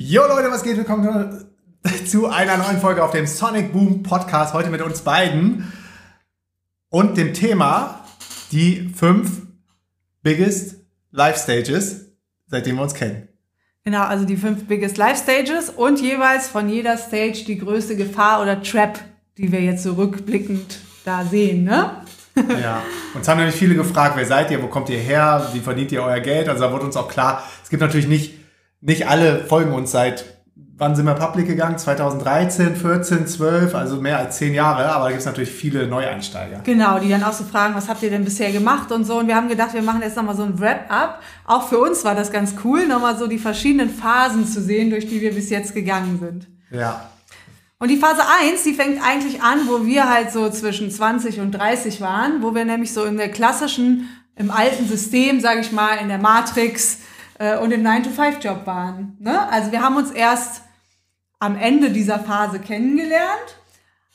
Jo Leute, was geht? Willkommen zu einer neuen Folge auf dem Sonic Boom Podcast. Heute mit uns beiden und dem Thema die fünf biggest Life Stages, seitdem wir uns kennen. Genau, also die fünf biggest Life Stages und jeweils von jeder Stage die größte Gefahr oder Trap, die wir jetzt so rückblickend da sehen, ne? Ja, uns haben nämlich viele gefragt, wer seid ihr, wo kommt ihr her, wie verdient ihr euer Geld? Also da wurde uns auch klar, es gibt natürlich nicht, nicht alle folgen uns seit, wann sind wir public gegangen? 2013, 14, 12, also mehr als zehn Jahre, aber da gibt es natürlich viele Neueinsteiger. Genau, die dann auch so fragen, was habt ihr denn bisher gemacht und so. Und wir haben gedacht, wir machen jetzt nochmal so ein Wrap-up. Auch für uns war das ganz cool, nochmal so die verschiedenen Phasen zu sehen, durch die wir bis jetzt gegangen sind. Ja, Und die Phase 1, die fängt eigentlich an, wo wir halt so zwischen 20 und 30 waren, wo wir nämlich so in der klassischen, im alten System, sage ich mal, in der Matrix äh, und im 9-to-5-Job waren. Ne? Also wir haben uns erst am Ende dieser Phase kennengelernt,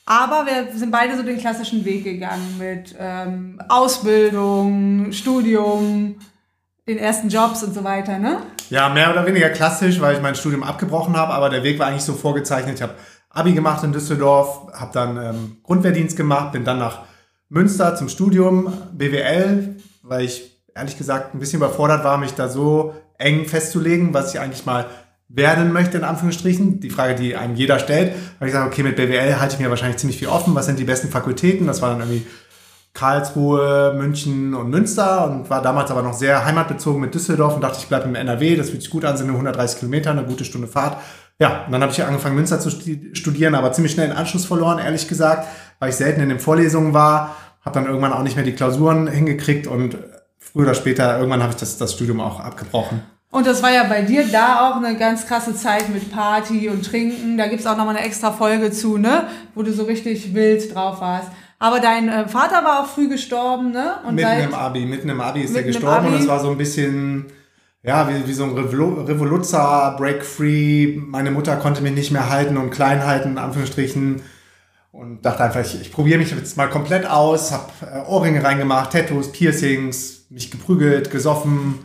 aber wir sind beide so den klassischen Weg gegangen mit ähm, Ausbildung, Studium, den ersten Jobs und so weiter. Ne? Ja, mehr oder weniger klassisch, weil ich mein Studium abgebrochen habe, aber der Weg war eigentlich so vorgezeichnet. Ich habe Abi gemacht in Düsseldorf, habe dann ähm, Grundwehrdienst gemacht, bin dann nach Münster zum Studium BWL, weil ich ehrlich gesagt ein bisschen überfordert war, mich da so eng festzulegen, was ich eigentlich mal werden möchte, in Anführungsstrichen. Die Frage, die einem jeder stellt. Weil ich sage, okay, mit BWL halte ich mir wahrscheinlich ziemlich viel offen. Was sind die besten Fakultäten? Das war dann irgendwie Karlsruhe, München und Münster und war damals aber noch sehr heimatbezogen mit Düsseldorf und dachte, ich bleibe im NRW, das fühlt sich gut an, sind nur 130 Kilometer, eine gute Stunde Fahrt. Ja, und dann habe ich angefangen, Münster zu studi- studieren, aber ziemlich schnell den Anschluss verloren, ehrlich gesagt, weil ich selten in den Vorlesungen war, habe dann irgendwann auch nicht mehr die Klausuren hingekriegt und früher oder später, irgendwann habe ich das, das Studium auch abgebrochen. Und das war ja bei dir da auch eine ganz krasse Zeit mit Party und Trinken. Da gibt's auch nochmal eine extra Folge zu, ne? Wo du so richtig wild drauf warst. Aber dein äh, Vater war auch früh gestorben, ne? Und mitten seit- im Abi, mitten im Abi ist er gestorben und es war so ein bisschen, ja, wie, wie so ein Revolu Revoluzzer, Break Free. Meine Mutter konnte mich nicht mehr halten und klein halten, in Anführungsstrichen. Und dachte einfach, ich, ich probiere mich jetzt mal komplett aus, habe äh, Ohrringe reingemacht, Tattoos, Piercings, mich geprügelt, gesoffen,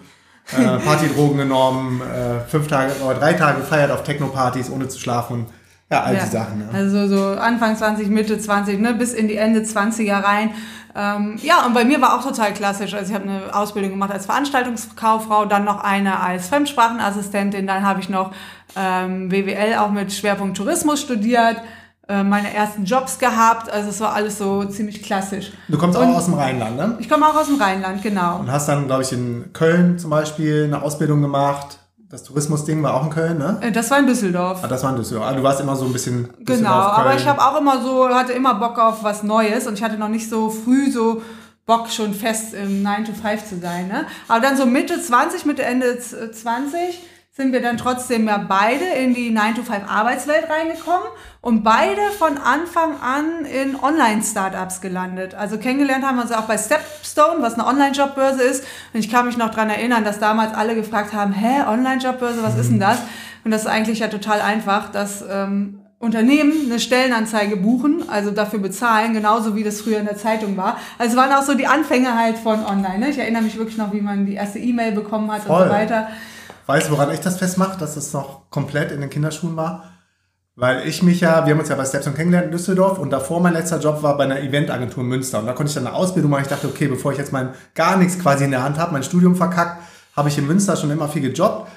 äh, Partydrogen genommen, äh, fünf Tage oder drei Tage gefeiert auf Techno-Partys, ohne zu schlafen. Ja, all Ja. die Sachen. Ja. Also so Anfang 20, Mitte 20, ne, bis in die Ende 20er rein. Ähm, ja, und bei mir war auch total klassisch. Also ich habe eine Ausbildung gemacht als Veranstaltungskauffrau, dann noch eine als Fremdsprachenassistentin, dann habe ich noch ähm, BWL auch mit Schwerpunkt Tourismus studiert, äh, meine ersten Jobs gehabt. Also es war alles so ziemlich klassisch. Du kommst auch Und- aus dem Rheinland, ne? Ich komme auch aus dem Rheinland, genau. Und hast dann, glaube ich, in Köln zum Beispiel eine Ausbildung gemacht. Das Tourismusding war auch in Köln, ne? Äh, Das war in Düsseldorf. Ah, das war in Düsseldorf. Ah, du warst immer so ein bisschen Genau, aber ich habe auch immer so, hatte immer Bock auf was Neues und ich hatte noch nicht so früh so Bock schon fest im 9 to 5 zu sein. Ne? Aber dann so Mitte 20, Mitte Ende z- 20 sind wir dann trotzdem ja beide in die 9 to 5 Arbeitswelt reingekommen und beide von Anfang an in Online-Startups gelandet. Also kennengelernt haben wir uns auch bei Stepstone, was eine Online-Jobbörse ist. Und ich kann mich noch dran erinnern, dass damals alle gefragt haben, hä, Online-Jobbörse, was ist denn das? Und das ist eigentlich ja total einfach, dass ähm, Unternehmen eine Stellenanzeige buchen, also dafür bezahlen, genauso wie das früher in der Zeitung war. Also es waren auch so die Anfänge halt von Online. Ne? Ich erinnere mich wirklich noch, wie man die erste E-Mail bekommen hat und Voll. so weiter. Weißt du, woran ich das festmache, dass das noch komplett in den Kinderschuhen war? Weil ich mich ja, wir haben uns ja bei Stepson kennengelernt in Düsseldorf und davor mein letzter Job war bei einer Eventagentur in Münster. Und da konnte ich dann eine Ausbildung machen. Ich dachte, okay, bevor ich jetzt mein gar nichts quasi in der Hand habe, mein Studium verkackt, habe ich in Münster schon immer viel gejobbt.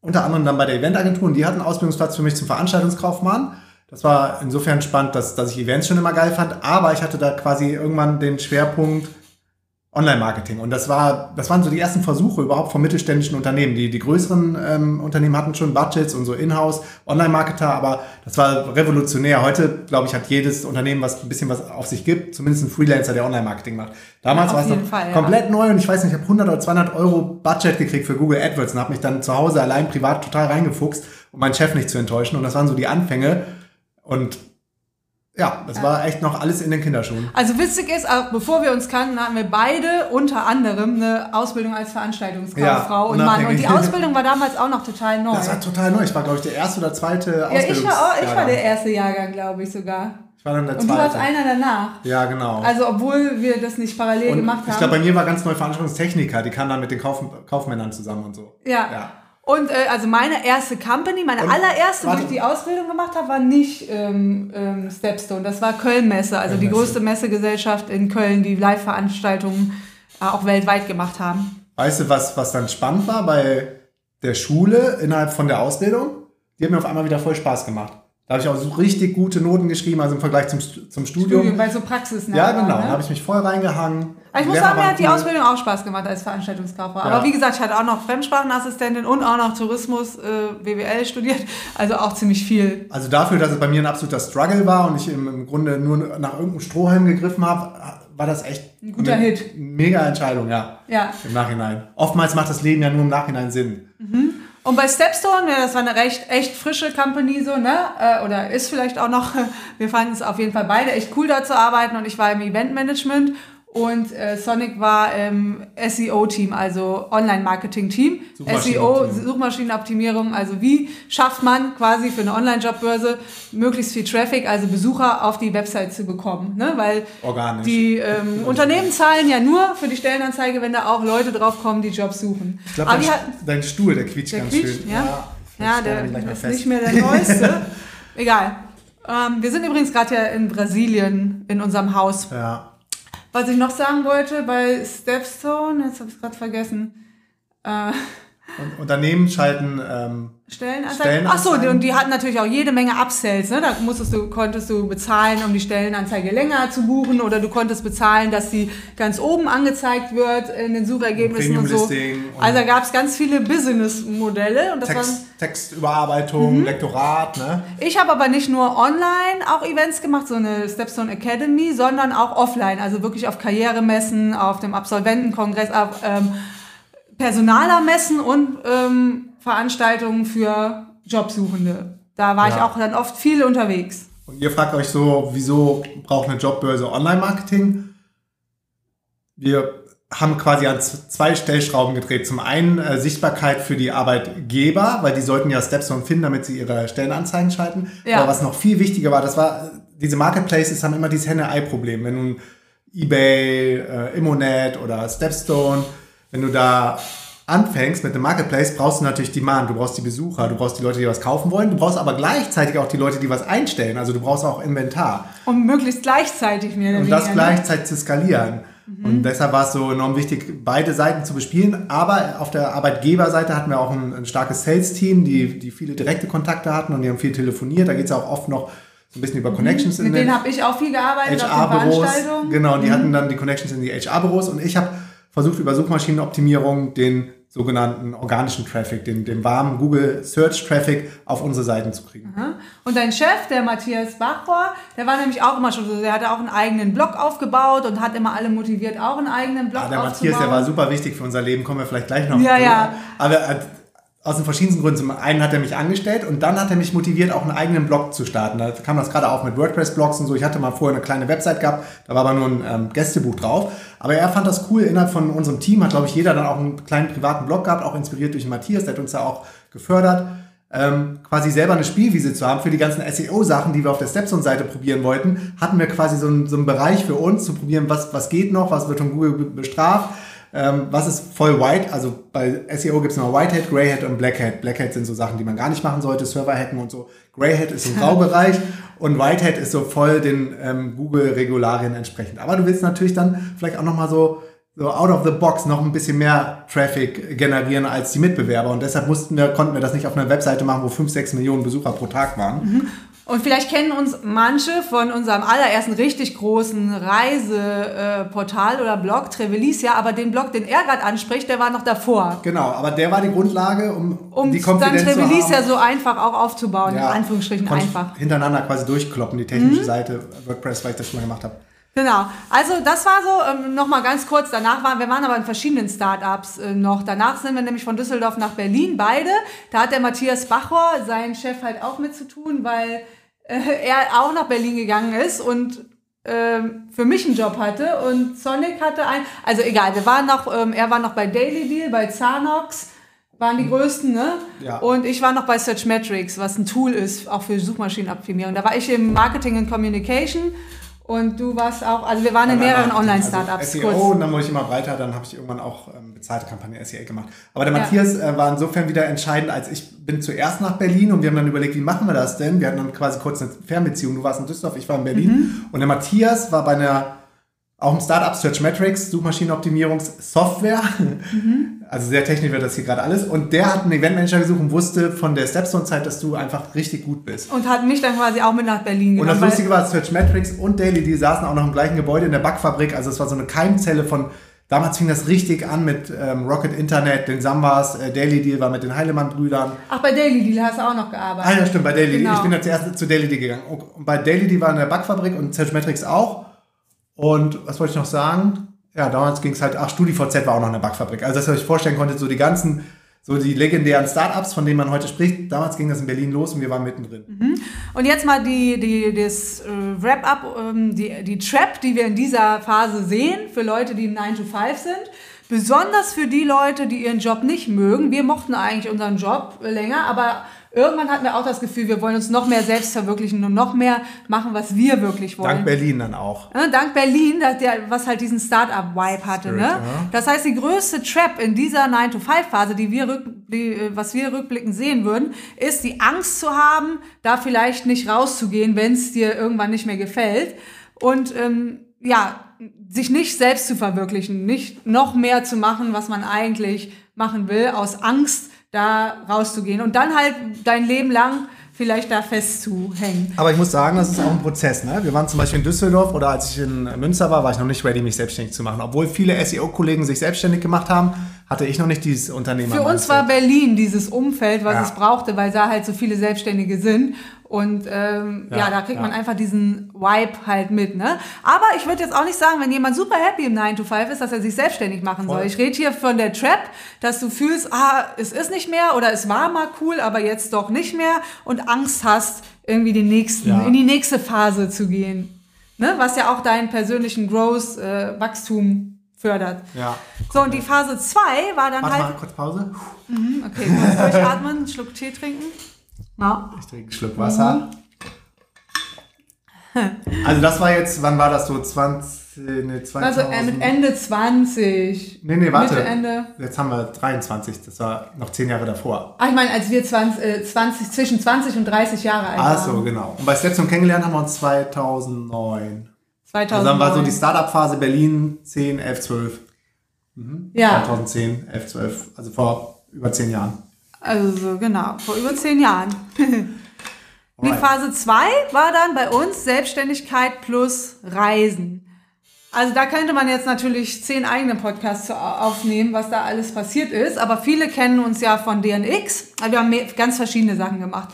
Unter anderem dann bei der Eventagentur und die hatten einen Ausbildungsplatz für mich zum Veranstaltungskaufmann. Das war insofern spannend, dass, dass ich Events schon immer geil fand, aber ich hatte da quasi irgendwann den Schwerpunkt Online-Marketing. Und das war, das waren so die ersten Versuche überhaupt von mittelständischen Unternehmen. Die, die größeren ähm, Unternehmen hatten schon Budgets und so Inhouse, Online-Marketer, aber das war revolutionär. Heute, glaube ich, hat jedes Unternehmen, was ein bisschen was auf sich gibt, zumindest ein Freelancer, der Online-Marketing macht. Damals Auf war es noch Fall, ja. komplett neu und ich weiß nicht, ich habe 100 oder 200 Euro Budget gekriegt für Google AdWords und habe mich dann zu Hause allein privat total reingefuchst, um meinen Chef nicht zu enttäuschen. Und das waren so die Anfänge. Und ja, das war echt noch alles in den Kinderschuhen. Also witzig ist, auch bevor wir uns kannten, hatten wir beide unter anderem eine Ausbildung als Veranstaltungskauffrau Ja, und Mann. Und die Ausbildung war damals auch noch total neu. Das war total neu. Ich war, glaube ich, der erste oder zweite ja, ich war, auch, ich war der erste Jahrgang, glaube ich sogar. Ich war dann der Und du warst zweite. einer danach. Ja, genau. Also obwohl wir das nicht parallel und gemacht ich haben. glaube, bei mir war ganz neu Veranstaltungstechniker. Die kamen dann mit den Kauf Kaufmännern zusammen und so. Ja. ja. Und äh, also meine erste Company, meine Und, allererste, wo warte. ich die Ausbildung gemacht habe, war nicht ähm, ähm, Stepstone. Das war Köln-Messe, also die Köln-Messe. größte Messegesellschaft in Köln, die Live-Veranstaltungen äh, auch weltweit gemacht haben. Weißt du, was, was dann spannend war bei der Schule innerhalb von der Ausbildung? Die hat mir auf einmal wieder voll Spaß gemacht. Da habe ich auch so richtig gute Noten geschrieben, also im Vergleich zum, zum Studium. Studium, weil so praxisnah Ja, war, genau. Ne? Da habe ich mich voll reingehangen. Aber ich muss sagen, mir hat die. Ausbildung auch Spaß gemacht als Veranstaltungskauffrau. Ja. Aber wie gesagt, ich hatte auch noch Fremdsprachenassistentin und auch noch Tourismus, äh, BWL studiert. Also auch ziemlich viel. Also dafür, dass es bei mir ein absoluter Struggle war und ich im, im Grunde nur nach irgendeinem Strohhalm gegriffen habe, war das echt Ein guter eine Hit. Mega Entscheidung, ja. Ja. Im Nachhinein. Oftmals macht das Leben ja nur im Nachhinein Sinn. Und bei Stepstone, das war eine recht echt frische Company so, ne? Äh, Oder ist vielleicht auch noch. Wir fanden es auf jeden Fall beide echt cool, da zu arbeiten. Und ich war im Eventmanagement und äh, Sonic war im SEO-Team, also Online-Marketing-Team. SEO, Suchmaschinenoptimierung. Also wie schafft man quasi für eine Online-Jobbörse möglichst viel Traffic, also Besucher auf die Website zu bekommen, ne? Weil Organisch. die ähm, Unternehmen zahlen ja nur für die Stellenanzeige, wenn da auch Leute drauf kommen, die Jobs suchen. ich glaube, dein, dein Stuhl, der quietscht der ganz quietscht, schön. ja. Ja, ich der ist nicht mehr der neueste. Egal. Ähm, wir sind übrigens gerade ja in Brasilien in unserem Haus. Ja. Was ich noch sagen wollte bei Stepstone, jetzt habe ich es gerade vergessen. Äh, Und Unternehmen schalten ähm, Stellenanzeigen. Ach so, Stellenanzeigen. und die hatten natürlich auch jede Menge Upsells. Ne? Da musstest du, konntest du bezahlen, um die Stellenanzeige länger zu buchen, oder du konntest bezahlen, dass sie ganz oben angezeigt wird in den Suchergebnissen und so. Und- Also da gab es ganz viele Business-Modelle und das waren Text, Textüberarbeitung, Mhm. Lektorat, ne? Ich habe aber nicht nur online auch Events gemacht, so eine Stepstone Academy, sondern auch offline, also wirklich auf Karrieremessen, auf dem Absolventenkongress, auf ähm, Personalermessen und ähm, Veranstaltungen für Jobsuchende. Da war ich Ja. auch dann oft viel unterwegs. Und ihr fragt euch so, wieso braucht eine Jobbörse Online-Marketing? Wir haben quasi an zwei Stellschrauben gedreht. Zum einen äh, Sichtbarkeit für die Arbeitgeber, weil die sollten ja Stepstone finden, damit sie ihre Stellenanzeigen schalten. Ja. Aber was noch viel wichtiger war, das war, äh, diese Marketplaces haben immer dieses Henne-Ei-Problem. Wenn nun eBay, äh, Immonet oder Stepstone, wenn du da anfängst mit einem Marketplace, brauchst du natürlich Demand, du brauchst die Besucher, du brauchst die Leute, die was kaufen wollen, du brauchst aber gleichzeitig auch die Leute, die was einstellen, also du brauchst auch Inventar. Und möglichst gleichzeitig mehr oder Und das ne? gleichzeitig zu skalieren. Und deshalb war es so enorm wichtig, beide Seiten zu bespielen. Aber auf der Arbeitgeberseite hatten wir auch ein, ein starkes Sales-Team, die, die viele direkte Kontakte hatten und die haben viel telefoniert. Da geht es ja auch oft noch so ein bisschen über Connections in Mit den denen habe ich auch viel gearbeitet HR-Büros. Genau, die hatten dann die Connections in die HR-Büros und ich habe versucht, über Suchmaschinenoptimierung den sogenannten organischen Traffic, den, den warmen Google Search Traffic auf unsere Seiten zu kriegen. Ja. Und dein Chef, der Matthias Bachrohr, der war nämlich auch immer schon so, der hatte auch einen eigenen Blog aufgebaut und hat immer alle motiviert, auch einen eigenen Blog Ah, der aufzubauen. Matthias, der war super wichtig für unser Leben, kommen wir vielleicht gleich noch Ja, ja. Aber aus den verschiedensten Gründen. Zum einen hat er mich angestellt und dann hat er mich motiviert, auch einen eigenen Blog zu starten. Da kam das gerade auch mit WordPress-Blogs und so. Ich hatte mal vorher eine kleine Website gehabt, da war aber nur ein ähm, Gästebuch drauf. Aber er fand das cool. Innerhalb von unserem Team hat, glaube ich, jeder dann auch einen kleinen privaten Blog gehabt, auch inspiriert durch Matthias, der hat uns da auch gefördert. Ähm, quasi selber eine Spielwiese zu haben für die ganzen SEO-Sachen, die wir auf der Stepstone-Seite probieren wollten, hatten wir quasi so einen, so einen Bereich für uns zu probieren, was, was geht noch, was wird von Google be- bestraft, ähm, was ist voll white, also bei SEO gibt es noch Whitehead, Greyhead und Blackhead. Blackhead sind so Sachen, die man gar nicht machen sollte, Server-Hacken und so. Greyhead ist so ein Graubereich und Whitehead ist so voll den ähm, Google-Regularien entsprechend. Aber du willst natürlich dann vielleicht auch nochmal so, so out of the box noch ein bisschen mehr Traffic generieren als die Mitbewerber. Und deshalb mussten wir, konnten wir das nicht auf einer Webseite machen, wo 5, 6 Millionen Besucher pro Tag waren. Und vielleicht kennen uns manche von unserem allerersten richtig großen Reiseportal oder Blog, Trevelicia, aber den Blog, den er gerade anspricht, der war noch davor. Genau, aber der war die Grundlage, um, Um die dann Konfidenz zu Trevelicia so einfach auch aufzubauen, in Anführungsstrichen einfach. Mhm. Hintereinander quasi durchkloppen, die technische Seite WordPress, weil ich das schon mal gemacht habe. Genau. Also das war so, ähm, nochmal ganz kurz, danach waren, wir waren aber in verschiedenen Startups äh, noch. Danach sind wir nämlich von Düsseldorf nach Berlin, beide. Da hat der Matthias Bachor, sein Chef, halt auch mit zu tun, weil äh, er auch nach Berlin gegangen ist und ähm, für mich einen Job hatte und Sonic hatte einen, also egal, wir waren noch, ähm, er war noch bei Daily Deal, bei Zanox, waren die größten, ne? Ja. Und ich war noch bei Searchmetrics, was ein Tool ist, auch für Suchmaschinenoptimierung. Da war ich im Marketing and Communication Und du warst auch, also wir waren in mehreren Online-Startups. Also SEO und dann wurde ich immer weiter, dann habe ich irgendwann auch ähm, bezahlte Kampagne SEA gemacht. Aber der Matthias äh, war insofern wieder entscheidend, als ich bin zuerst nach Berlin und wir haben dann überlegt, wie machen wir das denn? Wir hatten dann quasi kurz eine Fernbeziehung. Du warst in Düsseldorf, ich war in Berlin. Mhm. Und der Matthias war bei einer auch ein Startup, Searchmetrics, Suchmaschinenoptimierungssoftware. Mhm. Also sehr technisch wird das hier gerade alles. Und der hat einen Eventmanager gesucht und wusste von der Stepstone-Zeit, dass du einfach richtig gut bist. Und hat mich dann quasi auch mit nach Berlin genommen. Und das Lustige war, Searchmetrics und Daily, die saßen auch noch im gleichen Gebäude in der Backfabrik. Also es war so eine Keimzelle von, damals fing das richtig an mit ähm, Rocket Internet, den Sambas, äh, Daily Deal war mit den Heilemann-Brüdern. Ach, bei Daily Deal hast du auch noch gearbeitet. Ah ja, stimmt, bei Daily genau. Deal. Ich bin dann zuerst zu Daily Deal gegangen. Und bei Daily Deal war in der Backfabrik und Searchmetrics auch. Und was wollte ich noch sagen? Ja, damals ging es halt, ach, StudiVZ war auch noch eine Backfabrik. Also, dass ihr euch vorstellen konntet, so die ganzen, so die legendären Startups, von denen man heute spricht, damals ging das in Berlin los und wir waren mittendrin. Mhm. Und jetzt mal die, die, das äh, Wrap-up, ähm, die, die Trap, die wir in dieser Phase sehen, für Leute, die 9 to 5 sind. Besonders für die Leute, die ihren Job nicht mögen. Wir mochten eigentlich unseren Job länger, aber irgendwann hatten wir auch das Gefühl, wir wollen uns noch mehr selbst verwirklichen und noch mehr machen, was wir wirklich wollen. Dank Berlin dann auch. Ja, dank Berlin, der, was halt diesen Startup-Vibe hatte. Spirit, ne? Ja. Das heißt, die größte Trap in dieser 9-to-5-Phase, die wir rück, die, was wir rückblickend sehen würden, ist die Angst zu haben, da vielleicht nicht rauszugehen, wenn es dir irgendwann nicht mehr gefällt. Und ähm, ja, sich nicht selbst zu verwirklichen, nicht noch mehr zu machen, was man eigentlich machen will, aus Angst, da rauszugehen und dann halt dein Leben lang vielleicht da festzuhängen. Aber ich muss sagen, das ist auch ein Prozess. Ne? Wir waren zum Beispiel in Düsseldorf oder als ich in Münster war, war ich noch nicht ready, mich selbstständig zu machen. Obwohl viele SEO-Kollegen sich selbstständig gemacht haben, hatte ich noch nicht dieses Unternehmen. Für uns war Berlin dieses Umfeld, was ja. es brauchte, weil da halt so viele Selbstständige sind. Und ähm, ja, ja, da kriegt ja. man einfach diesen Vibe halt mit. Ne? Aber ich würde jetzt auch nicht sagen, wenn jemand super happy im 9 to 5 ist, dass er sich selbstständig machen Voll. soll. Ich rede hier von der Trap, dass du fühlst, ah, es ist nicht mehr oder es war mal cool, aber jetzt doch nicht mehr und Angst hast, irgendwie den nächsten, ja. in die nächste Phase zu gehen. Ne? Was ja auch deinen persönlichen Growth, äh, Wachstum fördert. Ja. So, und die Phase 2 war dann Warte halt. Mal, kurz Pause. Mhm, okay, kurz durchatmen, einen Schluck Tee trinken. Ja. Ich trinke einen Schluck Wasser. Also das war jetzt, wann war das so? 20, ne, 2000? Also äh, Ende 20. Nee, nee, warte. Mitte, Ende. Jetzt haben wir 23, das war noch 10 Jahre davor. Ah, ich meine, als wir 20, äh, 20, zwischen 20 und 30 Jahre alt waren. Ach so, genau. Und bei Stetson kennengelernt haben wir uns 2009. 2009. Also dann war so die Startup-Phase Berlin 10, 11, 12. Mhm. Ja. 2010, 11, 12. Also vor über 10 Jahren. Also genau, vor über zehn Jahren. Die Phase 2 war dann bei uns Selbstständigkeit plus Reisen. Also da könnte man jetzt natürlich zehn eigene Podcasts aufnehmen, was da alles passiert ist. Aber viele kennen uns ja von DNX. Wir haben ganz verschiedene Sachen gemacht.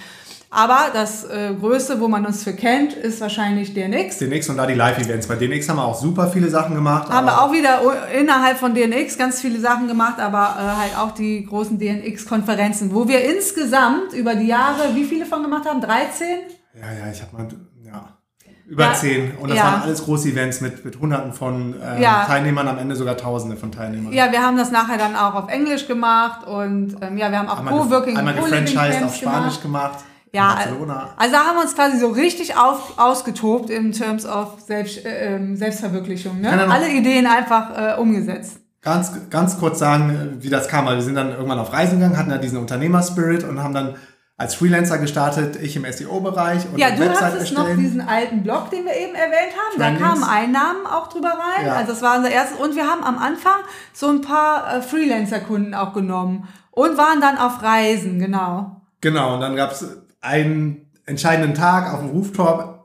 Aber das äh, Größte, wo man uns für kennt, ist wahrscheinlich DNX. DNX und da die Live-Events. Bei DNX haben wir auch super viele Sachen gemacht. Haben wir auch wieder innerhalb von DNX ganz viele Sachen gemacht, aber äh, halt auch die großen DNX-Konferenzen, wo wir insgesamt über die Jahre, wie viele von gemacht haben? 13? Ja, ja, ich habe mal, ja, über ja, zehn. Und das ja. waren alles große Events mit, mit Hunderten von äh, ja. Teilnehmern, am Ende sogar Tausende von Teilnehmern. Ja, wir haben das nachher dann auch auf Englisch gemacht und ähm, ja, wir haben auch Co-Working Einmal gefranchised auf Spanisch gemacht. gemacht. Ja, Barcelona. also da haben wir uns quasi so richtig auf, ausgetobt in terms of Selbst, äh, ähm, Selbstverwirklichung. Ne? Alle Ideen einfach äh, umgesetzt. Ganz, ganz kurz sagen, wie das kam. wir sind dann irgendwann auf Reisen gegangen, hatten ja diesen Unternehmerspirit und haben dann als Freelancer gestartet, ich im SEO-Bereich und ja, du Website hattest erstellen. noch diesen alten Blog, den wir eben erwähnt haben. Trendings. Da kamen Einnahmen auch drüber rein. Ja. Also das war unser erstes. Und wir haben am Anfang so ein paar äh, Freelancer-Kunden auch genommen und waren dann auf Reisen, genau. Genau, und dann gab es einen entscheidenden Tag auf dem Rooftop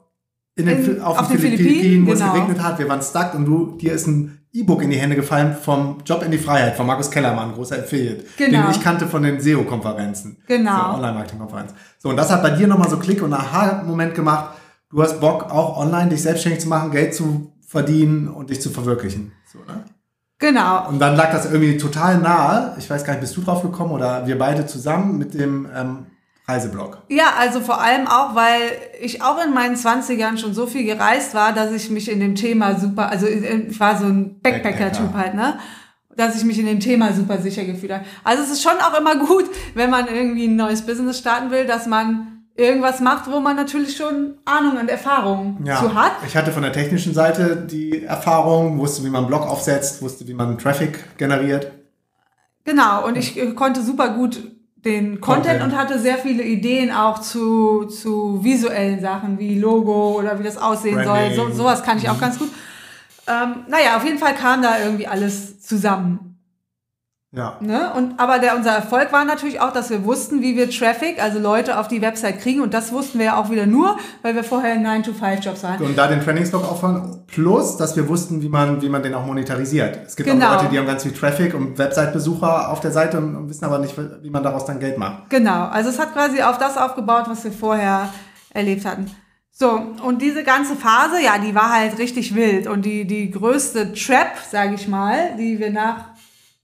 in den, in, auf, auf den Philippinen, Philippinen, wo genau. es geregnet hat. Wir waren stuck und du, dir ist ein E-Book in die Hände gefallen vom Job in die Freiheit von Markus Kellermann, großer Affiliate, genau. den ich kannte von den SEO-Konferenzen. Genau. So Online-Marketing-Konferenz. So, und das hat bei dir nochmal so Klick und Aha-Moment gemacht. Du hast Bock, auch online dich selbstständig zu machen, Geld zu verdienen und dich zu verwirklichen. So, ne? Genau. Und dann lag das irgendwie total nahe. Ich weiß gar nicht, bist du drauf gekommen oder wir beide zusammen mit dem ähm, Reiseblog. Ja, also vor allem auch, weil ich auch in meinen 20ern schon so viel gereist war, dass ich mich in dem Thema super, also ich war so ein Backpacker-Typ halt, ne? Dass ich mich in dem Thema super sicher gefühlt habe. Also es ist schon auch immer gut, wenn man irgendwie ein neues Business starten will, dass man irgendwas macht, wo man natürlich schon Ahnung und Erfahrung Ja, zu hat. ich hatte von der technischen Seite die Erfahrung, wusste, wie man einen Blog aufsetzt, wusste, wie man Traffic generiert. Genau, und ich konnte super gut den Content, Content. und hatte sehr viele Ideen auch zu, zu visuellen Sachen wie Logo oder wie das aussehen Branding. soll. So, sowas kann ich auch ganz gut. Ähm, naja, auf jeden Fall kam da irgendwie alles zusammen. Ja. Ne? Und, aber der, unser Erfolg war natürlich auch, dass wir wussten, wie wir Traffic, also Leute auf die Website kriegen. Und das wussten wir ja auch wieder nur, weil wir vorher in 9-to-5-Jobs waren. Und da den Trainingsblog aufbauen, plus, dass wir wussten, wie man, wie man den auch monetarisiert. Es gibt Genau. auch Leute, die haben ganz viel Traffic und Website-Besucher auf der Seite und, und wissen aber nicht, wie man daraus dann Geld macht. Genau, also es hat quasi auf das aufgebaut, was wir vorher erlebt hatten. So, und diese ganze Phase, ja, die war halt richtig wild. Und die, die größte Trap, sage ich mal, die wir nach,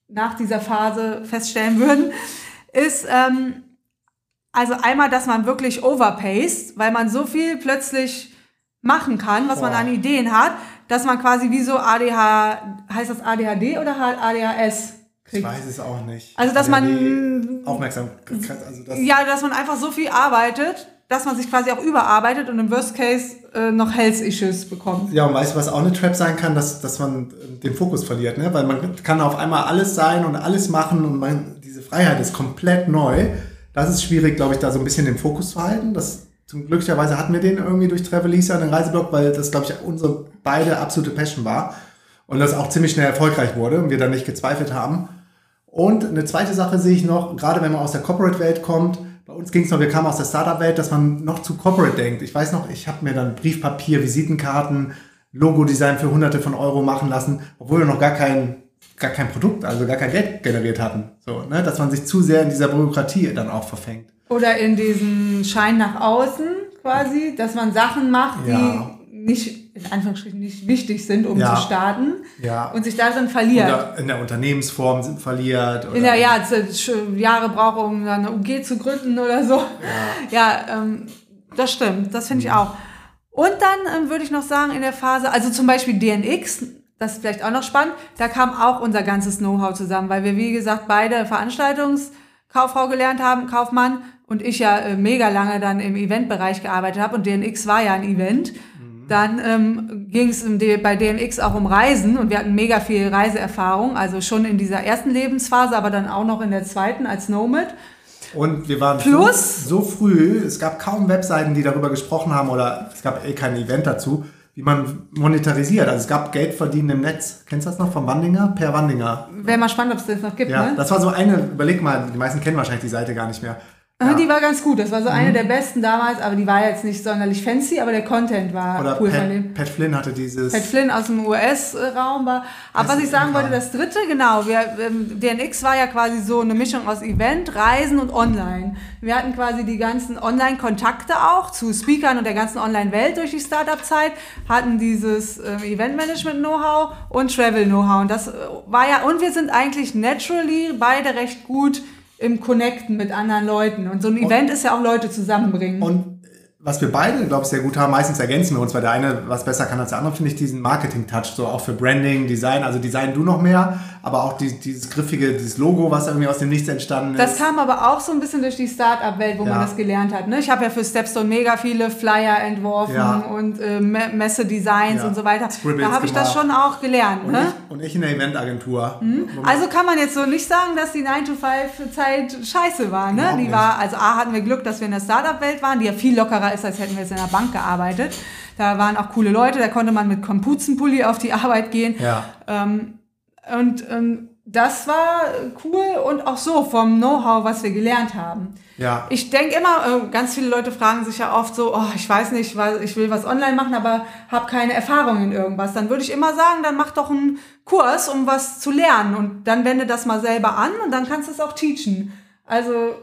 nach dieser Phase feststellen würden, ist ähm, also einmal, dass man wirklich overpaced, weil man so viel plötzlich machen kann, was man Boah. an Ideen hat, dass man quasi wie so ADH, heißt das ADHD oder ADHS Ich kriegt. weiß es auch nicht. Also, dass man- die Aufmerksamkeit, also das, Ja, dass man einfach so viel arbeitet, dass man sich quasi auch überarbeitet und im Worst Case äh, noch Health Issues bekommt. Ja, und weißt du, was auch eine Trap sein kann, dass, dass man äh, den Fokus verliert, ne? Weil man kann auf einmal alles sein und alles machen und man, diese Freiheit ist komplett neu. Das ist schwierig, glaube ich, da so ein bisschen den Fokus zu halten. Das, zum glücklicherweise hatten wir den irgendwie durch Travelisa, den Reiseblog, weil das, glaube ich, unsere beide absolute Passion war. Und das auch ziemlich schnell erfolgreich wurde und wir dann nicht gezweifelt haben. Und eine zweite Sache sehe ich noch, gerade wenn man aus der Corporate-Welt kommt, bei uns ging es noch, wir kamen aus der Startup-Welt, dass man noch zu Corporate denkt. Ich weiß noch, ich habe mir dann Briefpapier, Visitenkarten, Logo-Design für hunderte von Euro machen lassen, obwohl wir noch gar kein, gar kein Produkt, also gar kein Geld generiert hatten. So, ne? Dass man sich zu sehr in dieser Bürokratie dann auch verfängt. Oder in diesem Schein nach außen quasi, dass man Sachen macht, die Ja. nicht, in Anführungsstrichen, nicht wichtig sind, um Ja. zu starten Ja. und sich darin verliert. Oder in der Unternehmensform sind verliert. Oder in der ja, Jahre brauche, um eine UG zu gründen oder so. Ja, ähm, das stimmt, das finde ich auch. Und dann ähm, würde ich noch sagen, in der Phase, also zum Beispiel DNX, das ist vielleicht auch noch spannend, da kam auch unser ganzes Know-how zusammen, weil wir, wie gesagt, beide Veranstaltungskauffrau gelernt haben, Kaufmann, und ich ja äh, mega lange dann im Eventbereich gearbeitet habe und DNX war ja ein Event. Dann ähm, ging es bei DNX auch um Reisen und wir hatten mega viel Reiseerfahrung, also schon in dieser ersten Lebensphase, aber dann auch noch in der zweiten als Nomad. Und wir waren Plus- so, so früh, es gab kaum Webseiten, die darüber gesprochen haben oder es gab eh kein Event dazu, wie man monetarisiert. Also es gab Geld verdienen im Netz. Kennst du das noch vom Wandinger? Per Wandinger. Wäre mal spannend, ob es das noch gibt, Ja, ne? das war so eine, überleg mal, die meisten kennen wahrscheinlich die Seite gar nicht mehr. Ja. Die war ganz gut. Das war so Mhm. eine der besten damals, aber die war jetzt nicht sonderlich fancy, aber der Content war Oder cool von dem. Pat, Pat Flynn hatte dieses. Pat Flynn aus dem US-Raum war. Aber was ich sagen wollte, das dritte, genau, wir, ähm, DNX war ja quasi so eine Mischung aus Event, Reisen und Online. Wir hatten quasi die ganzen Online-Kontakte auch zu Speakern und der ganzen Online-Welt durch die Startup-Zeit, hatten dieses ähm, Event-Management-Know-how und Travel-Know-how. Und das äh, war ja, und wir sind eigentlich naturally beide recht gut im Connecten mit anderen Leuten. Und so ein Event ist ja auch Leute zusammenbringen. Und was wir beide, glaube ich, sehr gut haben, meistens ergänzen wir uns, weil der eine was besser kann als der andere, finde ich diesen Marketing-Touch, so auch für Branding, Design, also Design du noch mehr, aber auch die, dieses griffige, dieses Logo, was irgendwie aus dem Nichts entstanden Das ist. kam aber auch so ein bisschen durch die Start-up-Welt, wo Ja. man das gelernt hat. Ne? Ich habe ja für Stepstone mega viele Flyer entworfen Ja. und äh, Me- Messe-Designs Ja. und so weiter. Scribbles da habe ich das schon auch gelernt. und, Ne? ich, und ich in der Eventagentur. man- Also kann man jetzt so nicht sagen, dass die 9-to-5-Zeit scheiße war. Ne? Die war, also A hatten wir Glück, dass wir in der Startup-Welt waren, die ja viel lockerer ist, als hätten wir jetzt in der Bank gearbeitet. Da waren auch coole Leute, da konnte man mit Kompuzenpulli auf die Arbeit gehen. ja. Ähm, und ähm, das war cool und auch so vom Know-how, was wir gelernt haben. Ja. Ich denke immer, äh, ganz viele Leute fragen sich ja oft so, oh, ich weiß nicht, ich will was online machen, aber habe keine Erfahrung in irgendwas. Dann würde ich immer sagen, dann mach doch einen Kurs, um was zu lernen und dann wende das mal selber an und dann kannst du es auch teachen. Also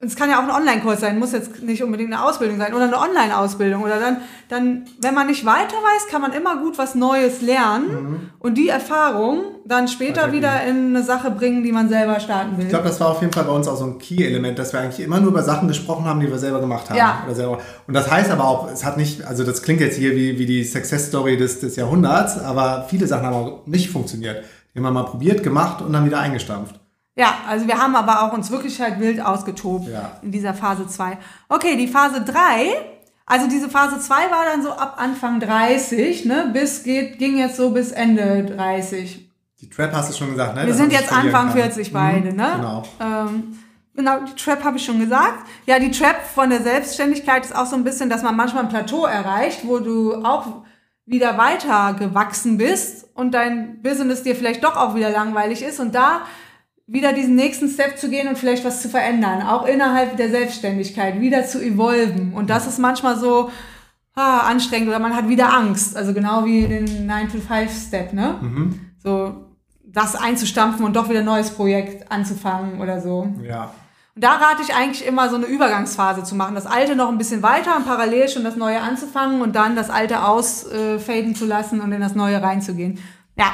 es kann ja auch ein Online-Kurs sein, muss jetzt nicht unbedingt eine Ausbildung sein oder eine Online-Ausbildung oder dann, dann, wenn man nicht weiter weiß, kann man immer gut was Neues lernen und die Erfahrung dann später wieder in eine Sache bringen, die man selber starten will. Ich glaube, das war auf jeden Fall bei uns auch so ein Key-Element, dass wir eigentlich immer nur über Sachen gesprochen haben, die wir selber gemacht haben. Ja. Oder selber. Und das heißt aber auch, es hat nicht, also das klingt jetzt hier wie, wie die Success-Story des, des Jahrhunderts, aber viele Sachen haben auch nicht funktioniert. Wir mal probiert, gemacht und dann wieder eingestampft. Ja, also wir haben aber auch uns wirklich halt wild ausgetobt Ja. in dieser Phase 2. Okay, die Phase 3, also diese Phase 2 war dann so ab Anfang 30, ne, bis geht, ging jetzt so bis Ende 30. Die Trap hast du schon gesagt, ne? Wir sind jetzt Anfang kann. 40 beide, Mhm, ne? Genau. Ähm, genau, die Trap habe ich schon gesagt. Ja, die Trap von der Selbstständigkeit ist auch so ein bisschen, dass man manchmal ein Plateau erreicht, wo du auch wieder weiter gewachsen bist und dein Business dir vielleicht doch auch wieder langweilig ist und da wieder diesen nächsten Step zu gehen und vielleicht was zu verändern, auch innerhalb der Selbstständigkeit, wieder zu evolven. Und das ist manchmal so ah, anstrengend oder man hat wieder Angst. Also genau wie den 9-to-5-Step, ne? So das einzustampfen und doch wieder ein neues Projekt anzufangen oder so. Ja. Und da rate ich eigentlich immer so eine Übergangsphase zu machen. Das Alte noch ein bisschen weiter und parallel schon das Neue anzufangen und dann das Alte ausfaden zu lassen und in das Neue reinzugehen. Ja.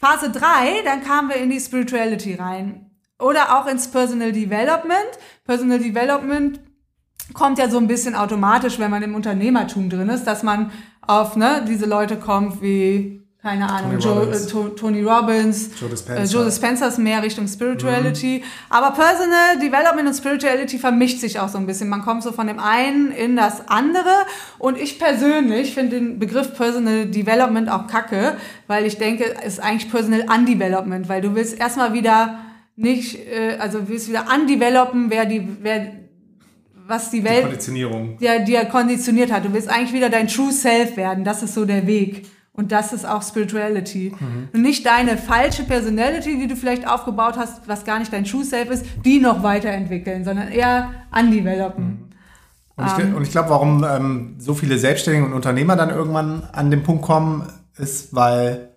Phase 3, dann kamen wir in die Spirituality rein. Oder auch ins Personal Development. Personal Development kommt ja so ein bisschen automatisch, wenn man im Unternehmertum drin ist, dass man auf ne, diese Leute kommt wie, keine Ahnung, Tony Joe, Robbins. äh, To- Tony Robbins, Joe Dispenza. äh, Joe Dispenza ist mehr Richtung Spirituality. Aber Personal Development und Spirituality vermischt sich auch so ein bisschen. Man kommt so von dem einen in das andere. Und ich persönlich finde den Begriff Personal Development auch kacke, weil ich denke, es ist eigentlich Personal Undevelopment, weil du willst erstmal wieder nicht, äh, also willst wieder undevelopen, wer die, wer, was die Die Welt Konditionierung. der dir konditioniert hat. Du willst eigentlich wieder dein True Self werden. Das ist so der Weg. Und das ist auch Spirituality. Und nicht deine falsche Personality, die du vielleicht aufgebaut hast, was gar nicht dein True Self ist, die noch weiterentwickeln, sondern eher undevelopen. Und ich, und ich glaube, warum ähm, so viele Selbstständige und Unternehmer dann irgendwann an den Punkt kommen, ist, weil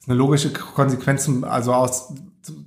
es eine logische Konsequenz zum, also aus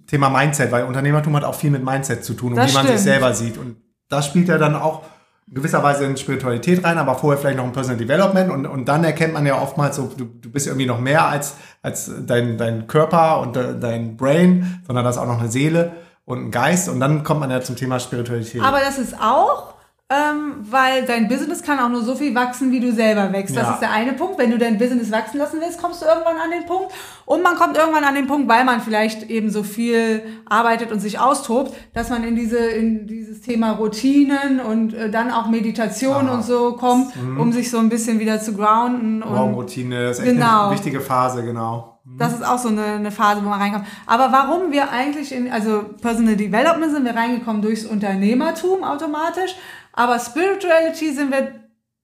Thema Mindset, weil Unternehmertum hat auch viel mit Mindset zu tun und wie man sich stimmt. selber sieht. Und das spielt ja dann auch in gewisser Weise in Spiritualität rein, aber vorher vielleicht noch ein Personal Development und, und dann erkennt man ja oftmals so, du, du bist irgendwie noch mehr als, als dein, dein Körper und de, dein Brain, sondern das ist auch noch eine Seele und ein Geist und dann kommt man ja zum Thema Spiritualität. Aber das ist auch, ähm, weil dein Business kann auch nur so viel wachsen, wie du selber wächst. Das Ja. ist der eine Punkt. Wenn du dein Business wachsen lassen willst, kommst du irgendwann an den Punkt. Und man kommt irgendwann an den Punkt, weil man vielleicht eben so viel arbeitet und sich austobt, dass man in diese in dieses Thema Routinen und äh, dann auch Meditation Ah. und so kommt, um sich so ein bisschen wieder zu grounden. Und Morgenroutine ist echt Genau. eine wichtige Phase, genau. das ist auch so eine, eine Phase, wo man reinkommt. Aber warum wir eigentlich in, also Personal Development sind wir reingekommen durchs Unternehmertum automatisch, aber Spirituality sind wir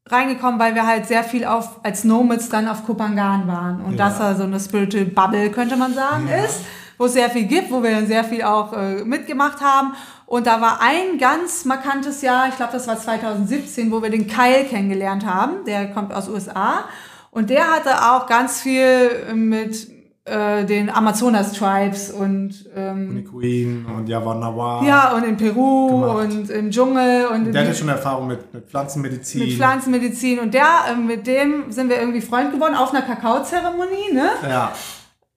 reingekommen, weil wir halt sehr viel auf, als Nomads dann auf Kupangan waren. Und Ja. das da so eine Spiritual Bubble, könnte man sagen, ist, wo es sehr viel gibt, wo wir dann sehr viel auch äh, mitgemacht haben. Und da war ein ganz markantes Jahr, ich glaube, das war 2017, wo wir den Kyle kennengelernt haben. Der kommt aus USA. Und der hatte auch ganz viel mit äh, den Amazonas-Tribes und ähm, Die Queen und Yavanawa. ja, und in Peru Gemacht. und im Dschungel und Der hatte schon Erfahrung mit, mit Pflanzenmedizin. mit Pflanzenmedizin. Und der, äh, mit dem sind wir irgendwie Freund geworden auf einer Kakaozeremonie, ne? Ja,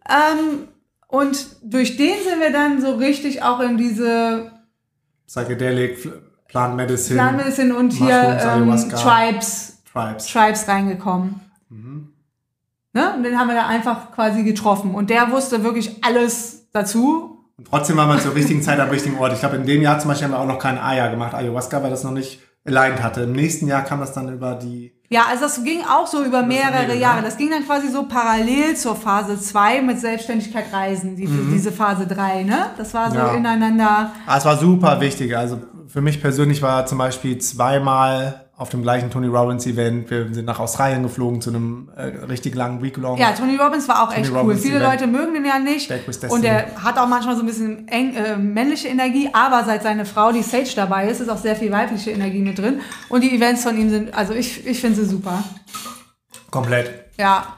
Ähm, und durch den sind wir dann so richtig auch in diese Psychedelic, Pl- Plant Medicine, Plant Medicine und hier ähm. Tribes, Tribes. Tribes reingekommen. Ne? Und den haben wir da einfach quasi getroffen. Und der wusste wirklich alles dazu. Und trotzdem waren wir zur richtigen Zeit am richtigen Ort. Ich glaube, in dem Jahr zum Beispiel haben wir auch noch kein Aya gemacht, Ayahuasca, weil das noch nicht aligned hatte. Im nächsten Jahr kam das dann über die. Ja, also das ging auch so über mehrere Jahre. ne? Das ging dann quasi so parallel zur Phase 2 mit Selbstständigkeit reisen, die, diese Phase 3, ne? Das war so Mhm. Ja. ineinander. Ah, es war super wichtig. Also für mich persönlich war zum Beispiel zweimal auf dem gleichen Tony Robbins Event. Wir sind nach Australien geflogen zu einem äh, richtig langen Week-Long. Ja, Tony Robbins war auch echt cool. Robbins, Viele die Leute mögen den ja nicht. Und er hat auch manchmal so ein bisschen eng, äh, männliche Energie, aber seit seine Frau, die Sage, dabei ist, ist auch sehr viel weibliche Energie mit drin. Und die Events von ihm sind, also ich, ich finde sie super. Komplett. Ja.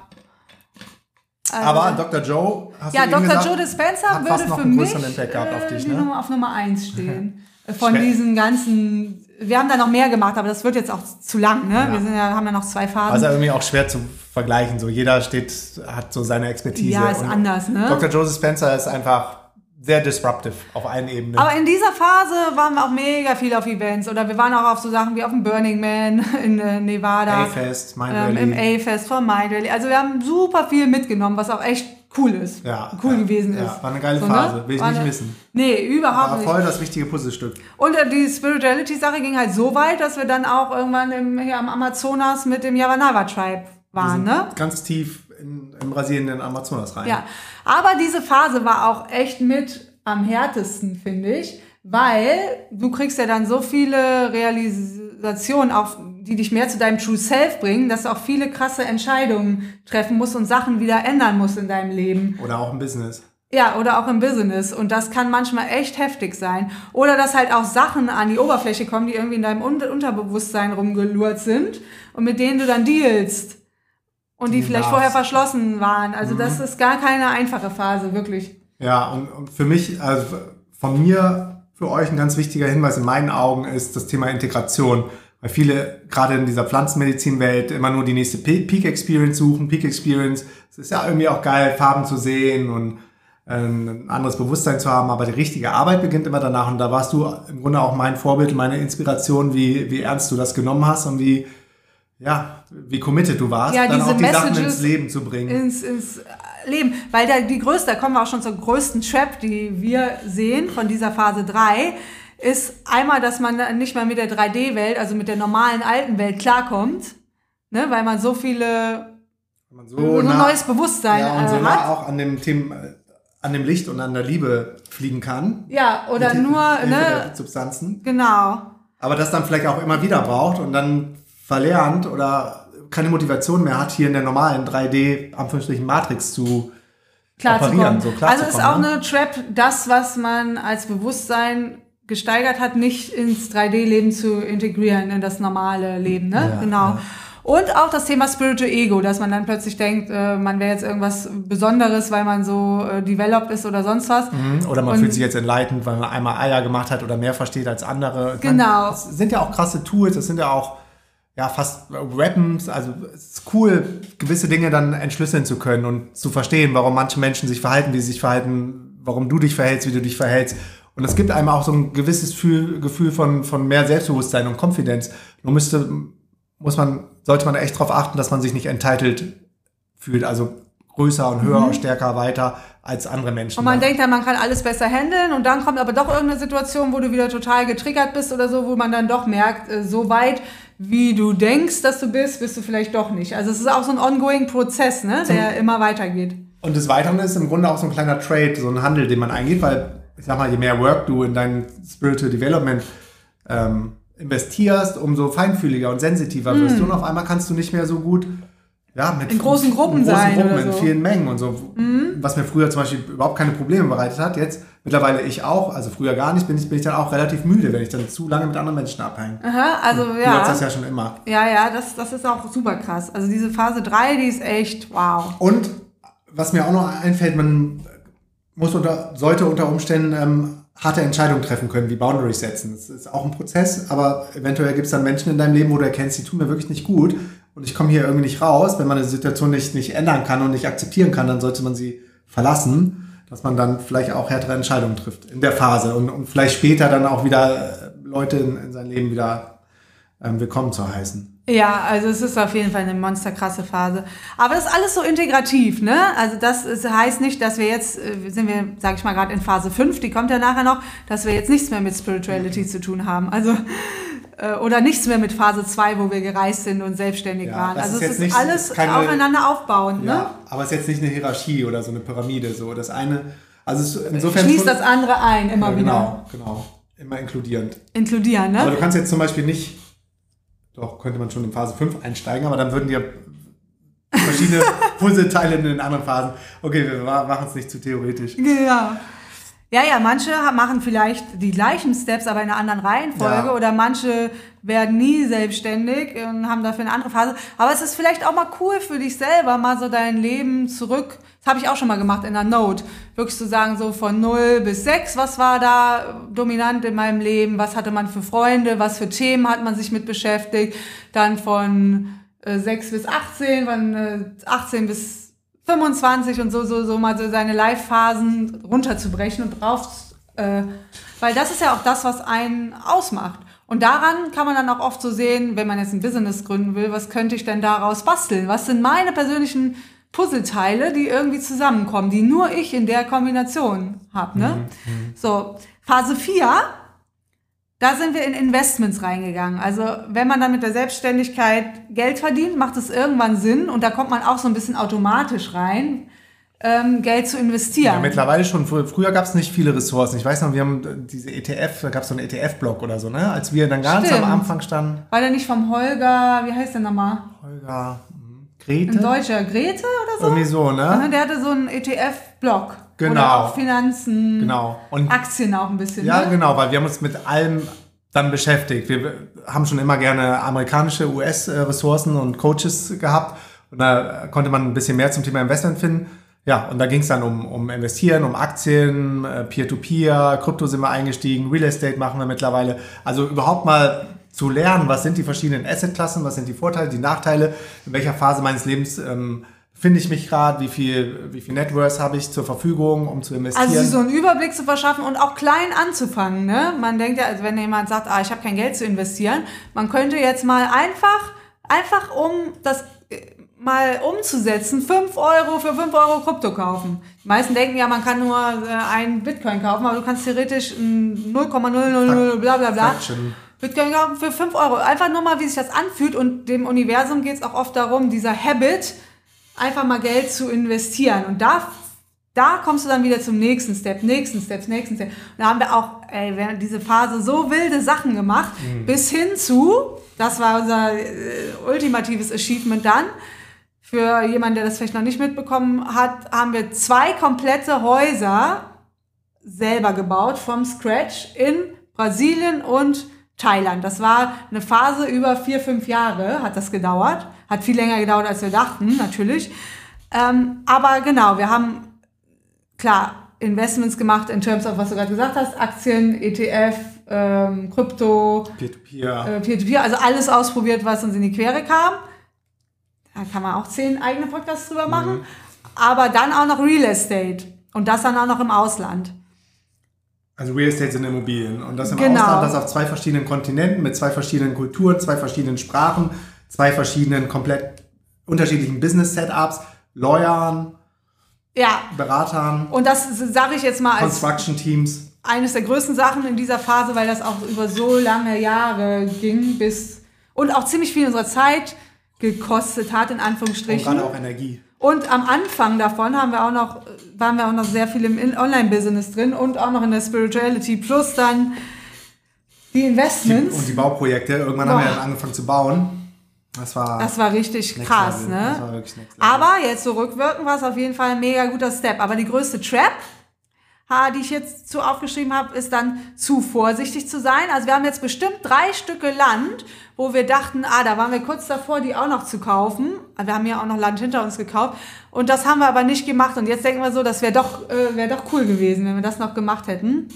Also, Aber Dr. Joe, hast ja, du Dr. gesagt, Joe Dispenza würde für mich gehabt auf äh, dich, ne? Nummer auf Nummer 1 stehen. Von diesen ganzen, wir haben da noch mehr gemacht, aber das wird jetzt auch zu lang, ne? Wir sind ja, haben ja noch zwei Phasen. Also irgendwie auch schwer zu vergleichen. So jeder steht, hat so seine Expertise. Ja, ist Und anders, ne? Dr. Joseph Spencer ist einfach sehr disruptive auf allen Ebenen. Aber in dieser Phase waren wir auch mega viel auf Events oder wir waren auch auf so Sachen wie auf dem Burning Man in äh, Nevada. A-Fest, Mind ähm, Valley. Im A-Fest von Mind Valley. Also wir haben super viel mitgenommen, was auch echt cool ist. Ja, cool ja, gewesen ja, ist. war eine geile ne? Phase, will ich War nicht eine- missen. Nee, überhaupt War nicht. voll das wichtige Puzzlestück. Und äh, die Spirituality-Sache ging halt so weit, dass wir dann auch irgendwann im, hier am Amazonas mit dem Yavanava-Tribe waren, ne? Ganz tief in, in Brasilien in den Amazonas rein. Ja, aber diese Phase war auch echt mit am härtesten, finde ich, weil du kriegst ja dann so viele Realisationen, auch die dich mehr zu deinem True Self bringen, dass du auch viele krasse Entscheidungen treffen musst und Sachen wieder ändern musst in deinem Leben. Oder auch im Business. Ja, oder auch im Business. Und das kann manchmal echt heftig sein. Oder dass halt auch Sachen an die Oberfläche kommen, die irgendwie in deinem Un Unterbewusstsein rumgelurrt sind und mit denen du dann dealst. Und die Die vielleicht darfst. vorher verschlossen waren. Also Mhm. das ist gar keine einfache Phase, wirklich. Ja, und, und für mich, also von mir, für euch ein ganz wichtiger Hinweis in meinen Augen ist das Thema Integration. Weil viele, gerade in dieser Pflanzenmedizinwelt, immer nur die nächste Pe- Peak Experience suchen. Peak Experience, es ist ja irgendwie auch geil, Farben zu sehen und ähm, ein anderes Bewusstsein zu haben, aber die richtige Arbeit beginnt immer danach. Und da warst du im Grunde auch mein Vorbild, meine Inspiration, wie, wie ernst du das genommen hast und wie, ja, wie committed du warst, Ja, dann auch die Sachen Messages ins Leben zu bringen. Ins, ins Leben. Weil da die größte, da kommen wir auch schon zur größten Trap, die wir sehen von dieser Phase 3, ist einmal, dass man nicht mehr mit der 3D-Welt, also mit der normalen alten Welt klarkommt. Ne, weil man so viele, man so ein nah- neues Bewusstsein ja, und so äh, nah hat. auch an dem Thema, an dem Licht und an der Liebe fliegen kann. Ja, oder Mit nur, Hilfe ne, Substanzen. genau. Aber das dann vielleicht auch immer wieder braucht und dann verlernt oder keine Motivation mehr hat, hier in der normalen 3D, Anführungsstrichen Matrix zu klarzukommen. operieren, so also klarzukommen, ist auch ne? eine Trap, das, was man als Bewusstsein gesteigert hat, nicht ins 3D-Leben zu integrieren, in das normale Leben, ne? Ja, genau. ja. Und auch das Thema Spiritual Ego, dass man dann plötzlich denkt, äh, man wäre jetzt irgendwas Besonderes, weil man so äh, developed ist oder sonst was. Mhm. Oder man Und- fühlt sich jetzt enlightened, weil man einmal Eier gemacht hat oder mehr versteht als andere. Genau. Meine, das sind ja auch krasse Tools, das sind ja auch ja, fast Weapons. Also es ist cool, gewisse Dinge dann entschlüsseln zu können und zu verstehen, warum manche Menschen sich verhalten, wie sie sich verhalten, warum du dich verhältst, wie du dich verhältst. Und es gibt einem auch so ein gewisses Gefühl, Gefühl von, von mehr Selbstbewusstsein und Konfidenz. Nur müsste, muss man, sollte man echt darauf achten, dass man sich nicht entitled fühlt, also größer und höher und stärker weiter als andere Menschen. Mhm. Und man denkt dann, man kann alles besser handeln und dann kommt aber doch irgendeine Situation, wo du wieder total getriggert bist oder so, wo man dann doch merkt, äh, so weit, wie du denkst, dass du bist, bist du vielleicht doch nicht. Also es ist auch so ein ongoing Prozess, ne, der immer weitergeht. Und des Weiteren ist im Grunde auch so ein kleiner Trade, so ein Handel, den man eingeht, weil ich sag mal, je mehr Work du in dein Spiritual Development ähm, investierst, umso feinfühliger und sensitiver wirst du und auf einmal kannst du nicht mehr so gut ja, mit Mhm. In großen Gruppen in großen sein Gruppen, in so. Mhm. vielen Mengen und so. Was mir früher zum Beispiel überhaupt keine Probleme bereitet hat, jetzt mittlerweile ich auch, also früher gar nicht, bin ich, bin ich dann auch relativ müde, wenn ich dann zu lange mit anderen Menschen abhänge. Aha, also Du hast ja. das ja schon immer. Ja, ja, das, das ist auch super krass. Also diese Phase 3, die ist echt wow. Und was mir auch noch einfällt, man muss unter, sollte unter Umständen ähm, harte Entscheidungen treffen können, wie Boundaries setzen. Das ist auch ein Prozess, aber eventuell gibt es dann Menschen in deinem Leben, wo du erkennst, die tun mir wirklich nicht gut und ich komme hier irgendwie nicht raus. Wenn man eine Situation nicht, nicht ändern kann und nicht akzeptieren kann, dann sollte man sie verlassen, dass man dann vielleicht auch härtere Entscheidungen trifft in der Phase und, und vielleicht später dann auch wieder äh, Leute in, in sein Leben wieder ähm, willkommen zu heißen. Ja, also es ist auf jeden Fall eine monsterkrasse Phase. Aber das ist alles so integrativ, ne? Also das ist, heißt nicht, dass wir jetzt, äh, sind wir, sag ich mal, gerade in Phase 5, die kommt ja nachher noch, dass wir jetzt nichts mehr mit Spirituality zu tun haben. Also oder nichts mehr mit Phase 2, wo wir gereist sind und selbstständig Ja, waren. Also ist es ist nicht- alles keine- aufeinander aufbauend, ne? Ja, aber es ist jetzt nicht eine Hierarchie oder so eine Pyramide. So das eine, also insofern Schließt das andere ein, immer ja, wieder. genau, genau, immer inkludierend. Inkludieren, Aber ne? du kannst jetzt zum Beispiel nicht, doch könnte man schon in Phase 5 einsteigen, aber dann würden dir verschiedene Puzzleteile in den anderen Phasen. Okay, wir ma- machen es nicht zu theoretisch. Genau. Ja, ja, manche machen vielleicht die gleichen Steps, aber in einer anderen Reihenfolge Ja. oder manche werden nie selbstständig und haben dafür eine andere Phase. Aber es ist vielleicht auch mal cool für dich selber, mal so dein Leben zurück. Das habe ich auch schon mal gemacht in einer Note. Wirklich zu sagen, so von 0 bis 6, was war da dominant in meinem Leben, was hatte man für Freunde, was für Themen hat man sich mit beschäftigt. Dann von äh, 6 bis 18, von äh, 18 bis 25 und so, so, so mal so seine Live-Phasen runterzubrechen und drauf, äh, weil das ist ja auch das, was einen ausmacht. Und daran kann man dann auch oft so sehen, wenn man jetzt ein Business gründen will, was könnte ich denn daraus basteln? Was sind meine persönlichen Puzzleteile, die irgendwie zusammenkommen, die nur ich in der Kombination habe. Ne? Mhm, So, Phase 4, da sind wir in Investments reingegangen. Also wenn man dann mit der Selbstständigkeit Geld verdient, macht es irgendwann Sinn und da kommt man auch so ein bisschen automatisch rein, ähm, Geld zu investieren. Ja, mittlerweile schon. Frü- Früher gab es nicht viele Ressourcen. Ich weiß noch, wir haben diese ETF, da gab es so einen ETF-Block oder so, ne? Als wir dann ganz Stimmt. am Anfang standen. War der nicht vom Holger, wie heißt der nochmal? Holger, hm, Ein Grete? Deutscher Grete oder so? Irgendwie so, ne? Der hatte so einen ETF-Block. Genau. Oder auch Finanzen, Genau. Und Aktien auch ein bisschen. Ja, ne? genau, weil wir haben uns mit allem dann beschäftigt. Wir haben schon immer gerne amerikanische US-Ressourcen und Coaches gehabt. Und da konnte man ein bisschen mehr zum Thema Investment finden. Ja, und da ging es dann um, um Investieren, um Aktien, äh, Peer-to-Peer, Krypto sind wir eingestiegen, Real Estate machen wir mittlerweile. Also überhaupt mal zu lernen, was sind die verschiedenen Assetklassen, was sind die Vorteile, die Nachteile, in welcher Phase meines Lebens ähm, finde ich mich gerade, wie viel, wie viel Net Worth habe ich zur Verfügung, um zu investieren. Also so einen Überblick zu verschaffen und auch klein anzufangen. Ne? Man denkt ja, also wenn jemand sagt, ah, ich habe kein Geld zu investieren, man könnte jetzt mal einfach, einfach um das äh, mal umzusetzen, 5 Euro für 5 Euro Krypto kaufen. Die meisten denken ja, man kann nur äh, einen Bitcoin kaufen, aber du kannst theoretisch ein 0,000 bla bla bla. Fraction. Bitcoin kaufen für 5 Euro. Einfach nur mal, wie sich das anfühlt. Und dem Universum geht es auch oft darum, dieser Habit, einfach mal Geld zu investieren. Und da, da kommst du dann wieder zum nächsten Step, nächsten Step, nächsten Step. Und da haben wir auch ey, während diese Phase so wilde Sachen gemacht, bis hin zu, das war unser äh, ultimatives Achievement dann, für jemanden, der das vielleicht noch nicht mitbekommen hat, haben wir zwei komplette Häuser selber gebaut, vom Scratch in Brasilien und Thailand. Das war eine Phase über vier, fünf Jahre hat das gedauert. Hat viel länger gedauert, als wir dachten, natürlich. Ähm, aber genau, wir haben klar Investments gemacht in terms of, was du gerade gesagt hast, Aktien, ETF, ähm, Krypto, Peer-to-Peer. äh, Peer-to-Peer, also alles ausprobiert, was uns in die Quere kam. Da kann man auch zehn eigene Podcasts drüber machen. Aber dann auch noch Real Estate. Und das dann auch noch im Ausland. Also Real Estate sind Immobilien. Und das im Genau. Ausland, das auf zwei verschiedenen Kontinenten, mit zwei verschiedenen Kulturen, zwei verschiedenen Sprachen, zwei verschiedenen komplett unterschiedlichen Business-Setups, Lawyern, Ja, Beratern, und das sage ich jetzt mal als Construction-Teams. eines der größten Sachen in dieser Phase, weil das auch über so lange Jahre ging, bis und auch ziemlich viel unserer Zeit gekostet hat, in Und Anführungsstrichen. gerade auch Energie. Und am Anfang davon haben wir auch noch, waren wir auch noch sehr viel im In- Online-Business drin und auch noch in der Spirituality plus dann die Die, Investments. und die Bauprojekte. Irgendwann haben wir Boah. dann angefangen zu bauen. Das war, das war richtig krass, level. Ne? Aber jetzt so rückwirkend war es auf jeden Fall ein mega guter Step. Aber die größte Trap, die ich jetzt zu aufgeschrieben habe, ist dann zu vorsichtig zu sein. Also wir haben jetzt bestimmt drei Stücke Land, wo wir dachten, ah, da waren wir kurz davor, die auch noch zu kaufen. Wir haben ja auch noch Land hinter uns gekauft. Und das haben wir aber nicht gemacht. Und jetzt denken wir so, das wäre doch, äh, wäre doch cool gewesen, wenn wir das noch gemacht hätten.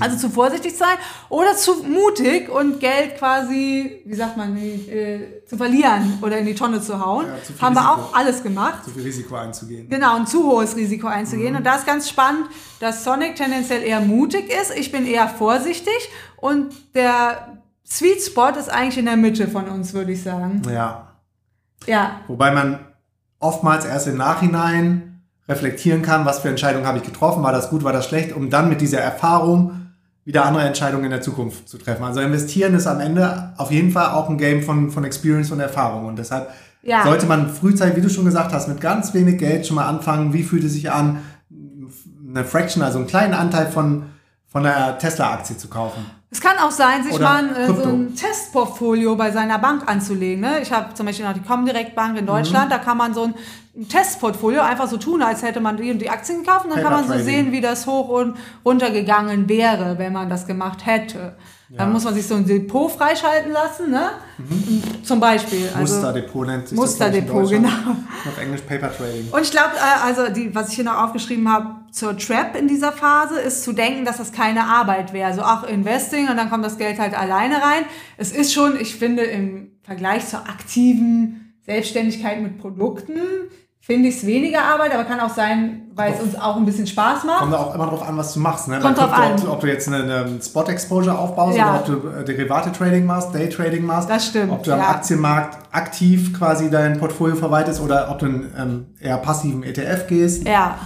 Also zu vorsichtig sein oder zu mutig und Geld quasi, wie sagt man, äh, zu verlieren oder in die Tonne zu hauen. Ja, zu haben wir Risiko. auch alles gemacht. zu viel Risiko einzugehen. Genau, ein zu hohes Risiko einzugehen. Und da ist ganz spannend, dass Sonic tendenziell eher mutig ist. Ich bin eher vorsichtig. Und der Sweet Spot ist eigentlich in der Mitte von uns, würde ich sagen. Ja. Ja, Wobei man oftmals erst im Nachhinein reflektieren kann, was für Entscheidungen habe ich getroffen, war das gut, war das schlecht, um dann mit dieser Erfahrung wieder andere Entscheidungen in der Zukunft zu treffen. Also investieren ist am Ende auf jeden Fall auch ein Game von, von Experience und Erfahrung. Und deshalb Ja. sollte man frühzeitig, wie du schon gesagt hast, mit ganz wenig Geld schon mal anfangen, wie fühlt es sich an, eine Fraction, also einen kleinen Anteil von, von einer Tesla-Aktie zu kaufen. Es kann auch sein, sich Oder mal ein, äh, so ein Testportfolio bei seiner Bank anzulegen. Ne? Ich habe zum Beispiel noch die Comdirect Bank in Deutschland, da kann man so ein, Testportfolio einfach so tun, als hätte man die und die Aktien gekauft und dann kann Paper man so Trading. sehen, wie das hoch und runter gegangen wäre, wenn man das gemacht hätte. Dann muss man sich so ein Depot freischalten lassen, ne? Zum Beispiel. Also, Musterdepot nennt sich das, ich, in Musterdepot, genau. Auf Englisch Paper Trading. Und ich glaube, äh, also die, was ich hier noch aufgeschrieben habe zur Trap in dieser Phase, ist zu denken, dass das keine Arbeit wäre. Also auch Investing und dann kommt das Geld halt alleine rein. Es ist schon, ich finde, im Vergleich zur aktiven Selbstständigkeit mit Produkten finde ich es weniger Arbeit, aber kann auch sein, weil es uns auch ein bisschen Spaß macht. Kommt da auch immer drauf an, was du machst. Ne? Kommt drauf an. Ob, du- ob du jetzt eine, eine Spot-Exposure aufbaust Ja. oder ob du äh, Derivate-Trading machst, Day-Trading machst. Das stimmt, Ob du am ja. Aktienmarkt aktiv quasi dein Portfolio verwaltest oder ob du einen ähm, eher passiven ETF gehst, Ja.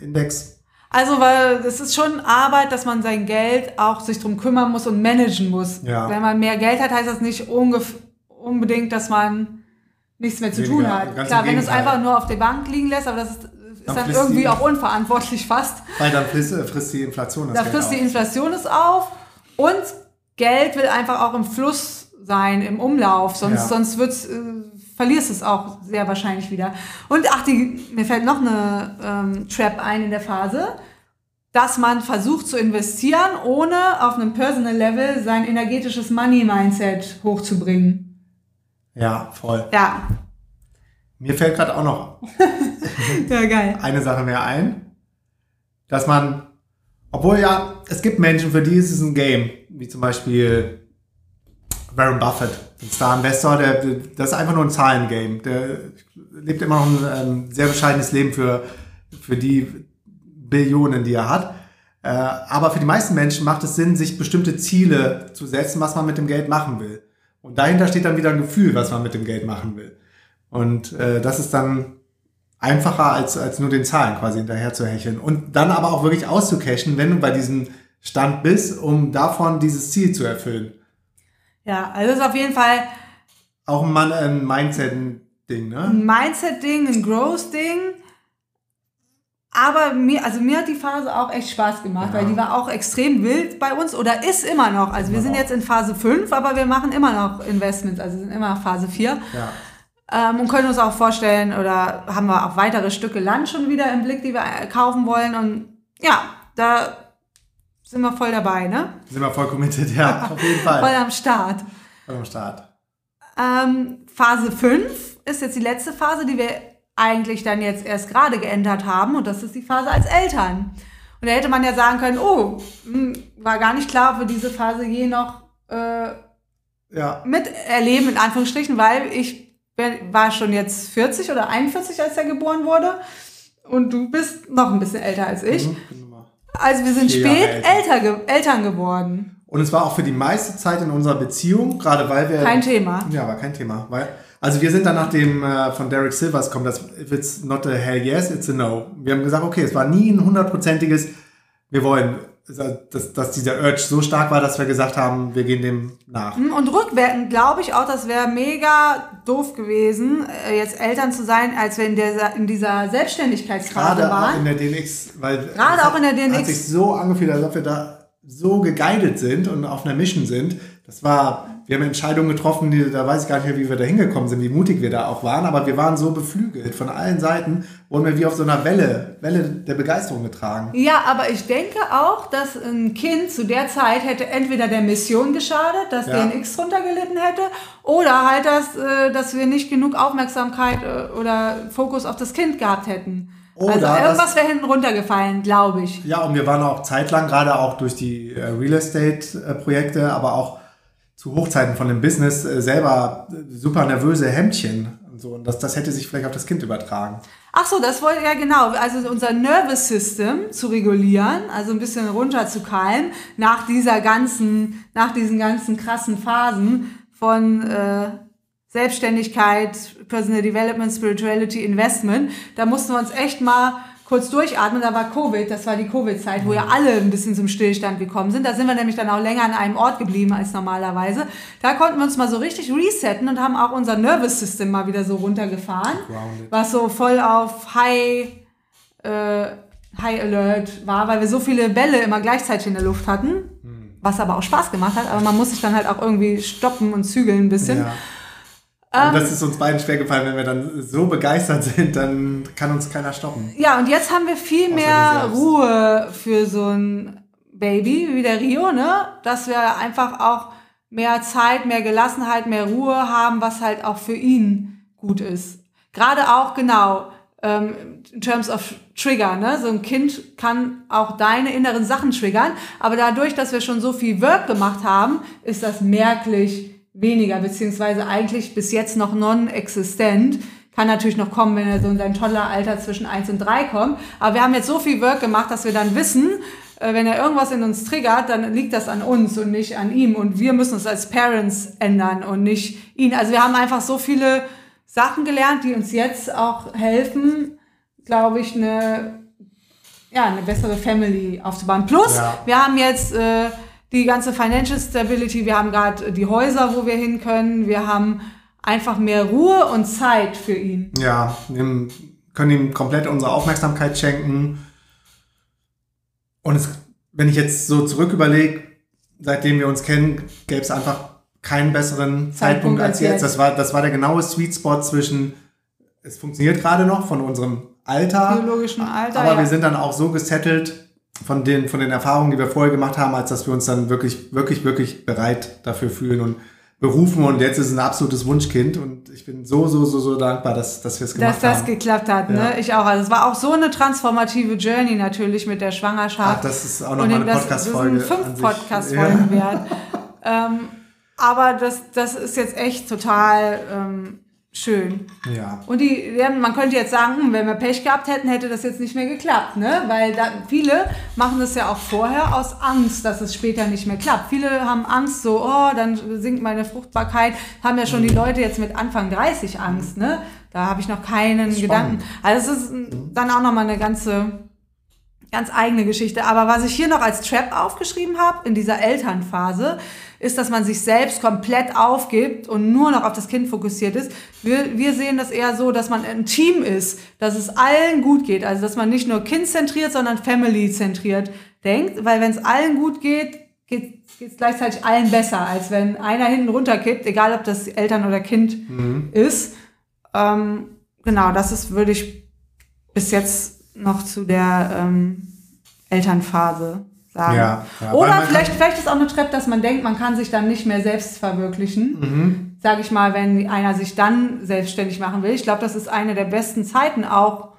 Index. Also, weil es ist schon Arbeit, dass man sein Geld auch sich drum kümmern muss und managen muss. Ja. Wenn man mehr Geld hat, heißt das nicht unbedingt, dass man nichts mehr zu Weniger, tun hat. Klar, wenn du es einfach nur auf der Bank liegen lässt, aber das ist, ist Dann dann irgendwie die- auch unverantwortlich fast. Weil dann frisst, äh, frisst die Inflation das Da Geld frisst die. Inflation es auf und Geld will einfach auch im Fluss sein, im Umlauf, sonst, Ja. sonst wird's, äh, verlierst es auch sehr wahrscheinlich wieder. Und ach, die, mir fällt noch eine ähm, Trap ein in der Phase, dass man versucht zu investieren, ohne auf einem Personal Level sein energetisches Money-Mindset hochzubringen. Ja, voll. Ja, Mir fällt gerade auch noch ja geil. eine Sache mehr ein, dass man, obwohl ja, es gibt Menschen, für die ist es ein Game, wie zum Beispiel Warren Buffett, ein Star-Investor, der, der, das ist einfach nur ein Zahlengame. Der lebt immer noch ein ähm, sehr bescheidenes Leben für, für die Billionen, die er hat. Äh, aber für die meisten Menschen macht es Sinn, sich bestimmte Ziele zu setzen, was man mit dem Geld machen will. Und dahinter steht dann wieder ein Gefühl, was man mit dem Geld machen will. Und äh, das ist dann einfacher, als, als nur den Zahlen quasi hinterher zu hecheln. Und dann aber auch wirklich auszucashen, wenn du bei diesem Stand bist, um davon dieses Ziel zu erfüllen. Ja, also das ist auf jeden Fall Auch ein, Mann, ein Mindset-Ding, ne? ein Mindset-Ding, ein Growth-Ding. Aber mir, also mir hat die Phase auch echt Spaß gemacht, Ja. weil die war auch extrem wild bei uns oder ist immer noch. Also wir sind jetzt in Phase 5, aber wir machen immer noch Investments, also sind immer Phase 4. Ja. Ähm, und können uns auch vorstellen, oder haben wir auch weitere Stücke Land schon wieder im Blick, die wir äh, kaufen wollen. Und ja, da sind wir voll dabei, ne? Sind wir voll committed, ja, auf jeden Fall. Voll am Start. Voll am Start. Ähm, Phase 5 ist jetzt die letzte Phase, die wir eigentlich dann jetzt erst gerade geändert haben. Und das ist die Phase als Eltern. Und da hätte man ja sagen können, oh, hm, war gar nicht klar, ob wir diese Phase je noch äh, Ja. miterleben, in Anführungsstrichen, weil ich war schon jetzt 40 oder 41, als er geboren wurde. Und du bist noch ein bisschen älter als ich. Mhm, Also wir sind Vier spät älter. älter, ge Eltern geworden. Und es war auch für die meiste Zeit in unserer Beziehung, gerade weil wir. Kein Thema. Ja, war kein Thema. Weil, also wir sind dann nach dem äh, von Derek Silvers kommt, das if it's not a hell yes, it's a no. Wir haben gesagt, okay, es war nie ein hundertprozentiges, wir wollen, dass, dass dieser Urge so stark war, dass wir gesagt haben, wir gehen dem nach. Und rückwirkend glaube ich auch, das wäre mega doof gewesen, äh, jetzt Eltern zu sein, als wir in, der, in dieser Selbstständigkeitsphase Gerade auch waren. in der DNX, weil Gerade auch in der Hat DNX. sich so angefühlt, als ob wir da so geguided sind und auf einer Mission sind. Das war, wir haben Entscheidungen getroffen, die, da weiß ich gar nicht mehr, wie wir da hingekommen sind, wie mutig wir da auch waren, aber wir waren so beflügelt von allen Seiten, wurden wir wie auf so einer Welle, Welle der Begeisterung getragen. Ja, aber ich denke auch, dass ein Kind zu der Zeit hätte entweder der Mission geschadet, dass Ja. DNX drunter gelitten hätte, oder halt, dass, äh, dass wir nicht genug Aufmerksamkeit äh, oder Fokus auf das Kind gehabt hätten. Oder also irgendwas wäre hinten runtergefallen, glaube ich. Ja, und wir waren auch zeitlang, gerade auch durch die äh, Real Estate-Projekte, aber auch zu Hochzeiten von dem Business äh, selber äh, super nervöse Hemdchen und so. Und das, das hätte sich vielleicht auf das Kind übertragen. Ach so, das wollte ja genau. Also unser Nervous System zu regulieren, also ein bisschen runterzukeilen nach dieser ganzen, nach diesen ganzen krassen Phasen von äh, Selbstständigkeit, Personal Development, Spirituality, Investment. Da mussten wir uns echt mal kurz durchatmen. Da war Covid, das war die Covid-Zeit, wo ja alle ein bisschen zum Stillstand gekommen sind. Da sind wir nämlich dann auch länger an einem Ort geblieben als normalerweise. Da konnten wir uns mal so richtig resetten und haben auch unser Nervous System mal wieder so runtergefahren Grounded. was so voll auf High, äh, High Alert war, weil wir so viele Bälle immer gleichzeitig in der Luft hatten, was aber auch Spaß gemacht hat, aber man muss sich dann halt auch irgendwie stoppen und zügeln ein bisschen. Ja. Ähm. Und das ist uns beiden schwer gefallen, wenn wir dann so begeistert sind, dann kann uns keiner stoppen. Ja, und jetzt haben wir viel Außer mehr. Ruhe für so ein Baby wie der Rio, ne? Dass wir einfach auch mehr Zeit, mehr Gelassenheit, mehr Ruhe haben, was halt auch für ihn gut ist. Gerade auch, genau, ähm, in terms of Trigger, ne? So ein Kind kann auch deine inneren Sachen triggern, aber dadurch, dass wir schon so viel Work gemacht haben, ist das merklich weniger, beziehungsweise eigentlich bis jetzt noch non-existent. kann natürlich noch kommen, wenn er so in sein toller Alter zwischen 1 und 3 kommt. Aber wir haben jetzt so viel Work gemacht, dass wir dann wissen, äh, wenn er irgendwas in uns triggert, dann liegt das an uns und nicht an ihm. Und wir müssen uns als Parents ändern und nicht ihn. Also wir haben einfach so viele Sachen gelernt, die uns jetzt auch helfen, glaube ich, eine, ja, eine bessere Family aufzubauen. Plus, Ja. wir haben jetzt äh, die ganze Financial Stability, wir haben gerade die Häuser, wo wir hin können, wir haben einfach mehr Ruhe und Zeit für ihn. Ja, wir können ihm komplett unsere Aufmerksamkeit schenken. Und es, wenn ich jetzt so zurück überlege, seitdem wir uns kennen, gäbe es einfach keinen besseren Zeitpunkt, als jetzt. Das war, das war der genaue Sweet Spot zwischen, es funktioniert gerade noch von unserem Alter, Biologischen Alter. aber ja. wir sind dann auch so gesettelt von den, von den Erfahrungen, die wir vorher gemacht haben, als dass wir uns dann wirklich, wirklich, wirklich bereit dafür fühlen und berufen. Und jetzt ist es ein absolutes Wunschkind. Und ich bin so, so, so, so dankbar, dass, dass wir es gemacht dass das haben. geklappt hat, Ja. ne? Ich auch. Also es war auch so eine transformative Journey natürlich mit der Schwangerschaft. Ach, das ist auch noch Und mal eine Podcast-Folge Das sind fünf. Podcast-Folgen wert. ähm, aber das, das ist jetzt echt total ähm, schön. Ja. Und die, man könnte jetzt sagen, hm, wenn wir Pech gehabt hätten, hätte das jetzt nicht mehr geklappt, ne? Weil da, viele machen das ja auch vorher aus Angst, dass es später nicht mehr klappt. Viele haben Angst, so, oh, dann sinkt meine Fruchtbarkeit. Haben ja schon die Leute jetzt mit Anfang 30 Angst, ne? Da habe ich noch keinen Gedanken. Also es ist dann auch nochmal eine ganze ganz eigene Geschichte. Aber was ich hier noch als Trap aufgeschrieben habe in dieser Elternphase, ist, dass man sich selbst komplett aufgibt und nur noch auf das Kind fokussiert ist. Wir, wir sehen das eher so, dass man ein Team ist, dass es allen gut geht. Also dass man nicht nur kindzentriert, sondern family-zentriert denkt. Weil wenn es allen gut geht, geht es gleichzeitig allen besser, als wenn einer hinten runterkippt, egal ob das Eltern oder Kind ist. Ähm, genau, das ist, würde ich bis jetzt noch zu der ähm, Elternphase sagen. Ja, ja, Oder vielleicht, vielleicht ist auch eine Trap, dass man denkt, man kann sich dann nicht mehr selbst verwirklichen. Mhm. Sag ich mal, wenn einer sich dann selbstständig machen will. Ich glaube, das ist eine der besten Zeiten auch.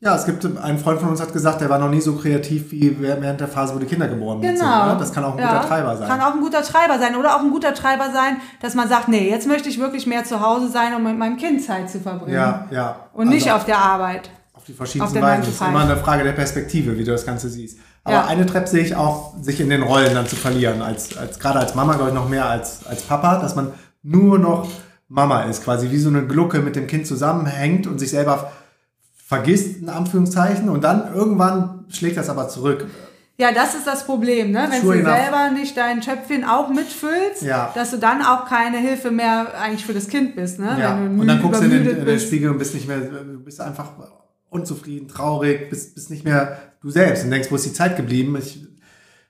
Ja, es gibt, ein Freund von uns hat gesagt, der war noch nie so kreativ wie während der Phase, wo die Kinder geboren sind. Genau. ne? Das kann auch ein Ja, guter Treiber sein. Kann auch ein guter Treiber sein. Oder auch ein guter Treiber sein, dass man sagt, nee, jetzt möchte ich wirklich mehr zu Hause sein, um mit meinem Kind Zeit zu verbringen. ja, ja. Und nicht Also auf der Arbeit. Auf die verschiedensten Weisen. 9 to Es ist 5. immer eine Frage der Perspektive, wie du das Ganze siehst. Aber Ja. eine Treppe sehe ich auch, sich in den Rollen dann zu verlieren. Als, als, gerade als Mama, glaube ich, noch mehr als, als Papa, dass man nur noch Mama ist, quasi wie so eine Glucke mit dem Kind zusammenhängt und sich selber vergisst, in Anführungszeichen, und dann irgendwann schlägt das aber zurück. Ja, das ist das Problem, ne? Wenn Sure du enough. selber nicht dein Töpfchen auch mitfüllst, Ja. dass du dann auch keine Hilfe mehr eigentlich für das Kind bist, ne? Ja. Und dann guckst du in den, in den. Spiegel und bist nicht mehr, du bist einfach unzufrieden, traurig, bist, bist nicht mehr du selbst und denkst, wo ist die Zeit geblieben? Ich,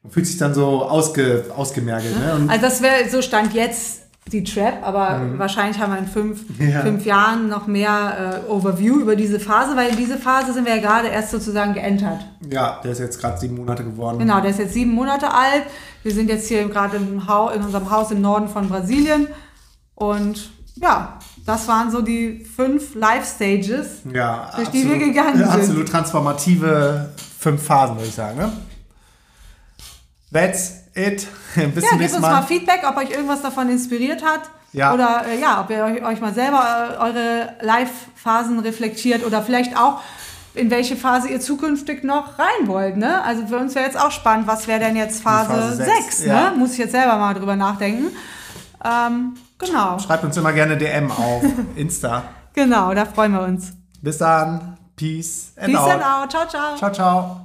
man fühlt sich dann so ausge, ausgemergelt. Ne? Also das wäre so stand jetzt die Trap, aber wahrscheinlich haben wir in fünf, Mhm. Ja. fünf Jahren noch mehr äh, Overview über diese Phase, weil in diese Phase sind wir ja gerade erst sozusagen geentert. ja, der ist jetzt gerade sieben Monate geworden. Genau, der ist jetzt sieben Monate alt. Wir sind jetzt hier gerade in unserem Haus im Norden von Brasilien. Und ja, das waren so die fünf Life-Stages. Ja, Durch die wir gegangen sind. Absolut transformative fünf Phasen, würde ich sagen. Ne? That's it. Bis Ja, gebt uns mal Mal. Feedback, ob euch irgendwas davon inspiriert hat. Ja. Oder äh, ja, ob ihr euch, euch mal selber äh, eure Live-Phasen reflektiert oder vielleicht auch, in welche Phase ihr zukünftig noch rein wollt. Ne? Also für uns wäre jetzt auch spannend, was wäre denn jetzt Phase, Phase 6? sechs, ne? ja. Muss ich jetzt selber mal drüber nachdenken. Ähm, genau, Schreibt uns immer gerne DM auf Insta. genau, da freuen wir uns. Bis dann. Peace and Peace out. and out. Ciao, ciao. Ciao, ciao.